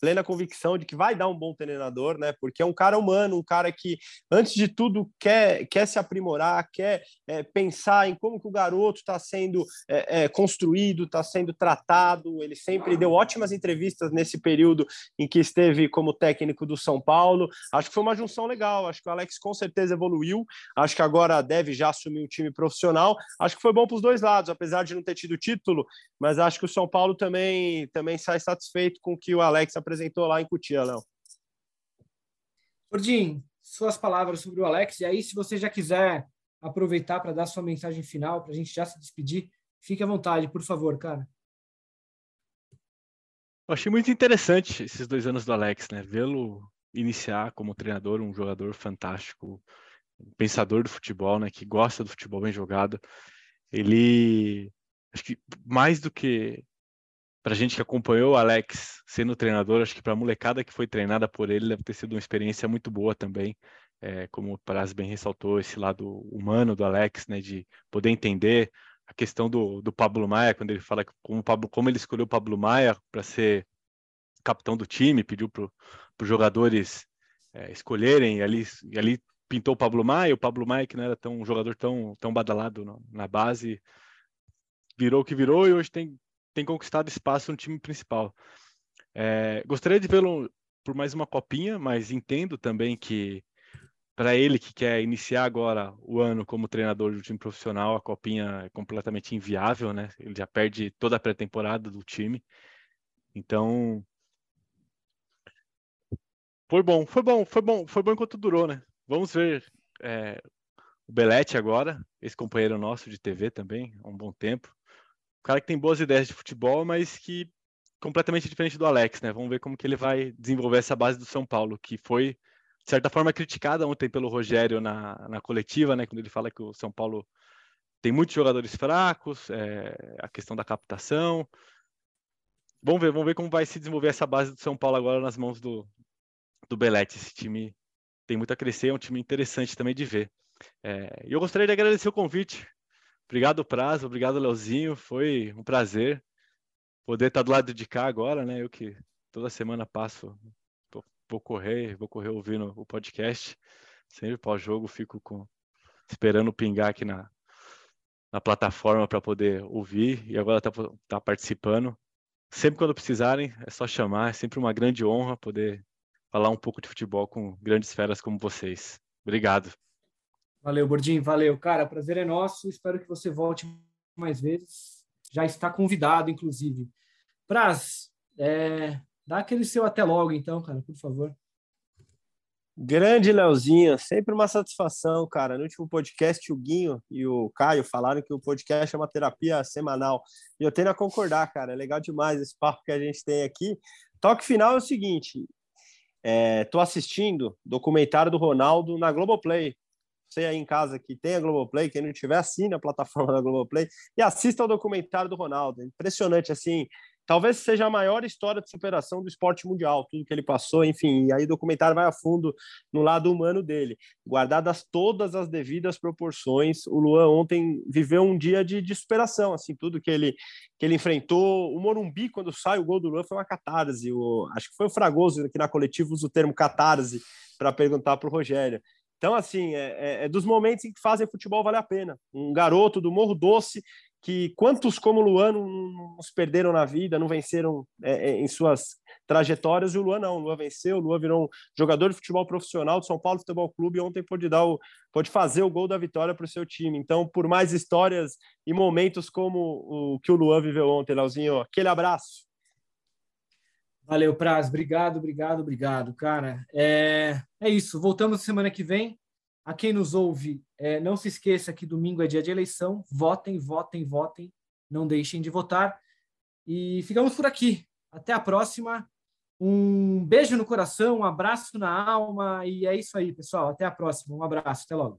plena convicção de que vai dar um bom treinador, né? Porque é um cara humano, um cara que, antes de tudo, quer, quer se aprimorar, quer é, pensar em como que o garoto está sendo é, é, construído, está sendo tratado. Ele sempre deu ótimas entrevistas nesse período em que esteve como técnico do São Paulo. Acho que foi uma junção legal. Acho que o Alex com certeza evoluiu. Acho que agora deve já assumir um time profissional. Acho que foi bom para os dois lados, apesar de não ter tido título, mas acho que o São Paulo também, também sai satisfeito com que o Alex apresentou lá em Cutia, Léo. Gordinho, suas palavras sobre o Alex. E aí, se você já quiser aproveitar para dar sua mensagem final, para a gente já se despedir, fique à vontade, por favor, cara. Eu achei muito interessante esses dois anos do Alex, né? Vê-lo iniciar como treinador, um jogador fantástico, um pensador do futebol, né? Que gosta do futebol bem jogado. Ele, acho que mais do que para gente que acompanhou o Alex sendo treinador, acho que para a molecada que foi treinada por ele deve ter sido uma experiência muito boa também. É, como o Praz bem ressaltou, esse lado humano do Alex, né, de poder entender a questão do, do Pablo Maia, quando ele fala como, Pablo, como ele escolheu o Pablo Maia para ser capitão do time, pediu para os jogadores é, escolherem, e ali, e ali pintou o Pablo Maia, o Pablo Maia, que não era tão um jogador tão, tão badalado no, na base, virou o que virou e hoje tem tem conquistado espaço no time principal. É, gostaria de vê-lo por mais uma copinha, mas entendo também que para ele que quer iniciar agora o ano como treinador do time profissional, a copinha é completamente inviável, né? Ele já perde toda a pré-temporada do time. Então, foi bom, foi bom, foi bom, foi bom enquanto durou, né? Vamos ver é, o Belete agora, esse companheiro nosso de TV também, há um bom tempo cara que tem boas ideias de futebol, mas que completamente diferente do Alex, né? Vamos ver como que ele vai desenvolver essa base do São Paulo, que foi, de certa forma, criticada ontem pelo Rogério na, na coletiva, né? Quando ele fala que o São Paulo tem muitos jogadores fracos, é, a questão da captação. Vamos ver, vamos ver como vai se desenvolver essa base do São Paulo agora nas mãos do, do Belete. Esse time tem muito a crescer, é um time interessante também de ver. É, eu gostaria de agradecer o convite Obrigado, Prazo. Obrigado, Leozinho. Foi um prazer poder estar do lado de cá agora, né? Eu que toda semana passo vou correr, vou correr ouvindo o podcast. Sempre pós-jogo fico com, esperando pingar aqui na, na plataforma para poder ouvir e agora tá, tá participando. Sempre quando precisarem, é só chamar, é sempre uma grande honra poder falar um pouco de futebol com grandes feras como vocês. Obrigado. Valeu, Bordinho, valeu. Cara, prazer é nosso. Espero que você volte mais vezes. Já está convidado, inclusive. Praz, é, dá aquele seu até logo, então, cara, por favor. Grande Leozinho, sempre uma satisfação, cara. No último podcast, o Guinho e o Caio falaram que o podcast é uma terapia semanal. E eu tenho a concordar, cara. É legal demais esse papo que a gente tem aqui. Toque final é o seguinte: Estou é, assistindo documentário do Ronaldo na Globoplay. Você aí em casa que tem a Globoplay, quem não tiver, assine a plataforma da Globoplay e assista ao documentário do Ronaldo. Impressionante, assim, talvez seja a maior história de superação do esporte mundial, tudo que ele passou, enfim, e aí o documentário vai a fundo no lado humano dele. Guardadas todas as devidas proporções, o Luan ontem viveu um dia de, de superação, assim, tudo que ele que ele enfrentou, o Morumbi quando sai o gol do Luan foi uma catarse, o, acho que foi o Fragoso que na coletiva usa o termo catarse para perguntar para o Rogério. Então, assim, é, é, é, dos momentos em que fazem futebol vale a pena. Um garoto do Morro Doce que quantos como o Luan não, perderam na vida, não venceram é, é, em suas trajetórias, e o Luan não, o Luan venceu, o Luan virou um jogador de futebol profissional do São Paulo Futebol Clube e ontem pôde, dar o, pôde fazer o gol da vitória para o seu time. Então, por mais histórias e momentos como o que o Luan viveu ontem, Leozinho, aquele abraço. Valeu, Praz, obrigado, obrigado, obrigado, cara. É, é isso, voltamos semana que vem. A quem nos ouve, é, não se esqueça que domingo é dia de eleição. Votem, votem, votem. Não deixem de votar. E ficamos por aqui. Até a próxima. Um beijo no coração, um abraço na alma. E é isso aí, pessoal. Até a próxima. Um abraço. Até logo.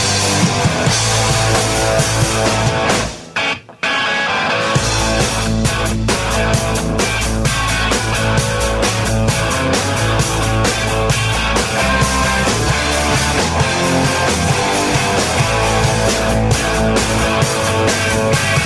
Thank.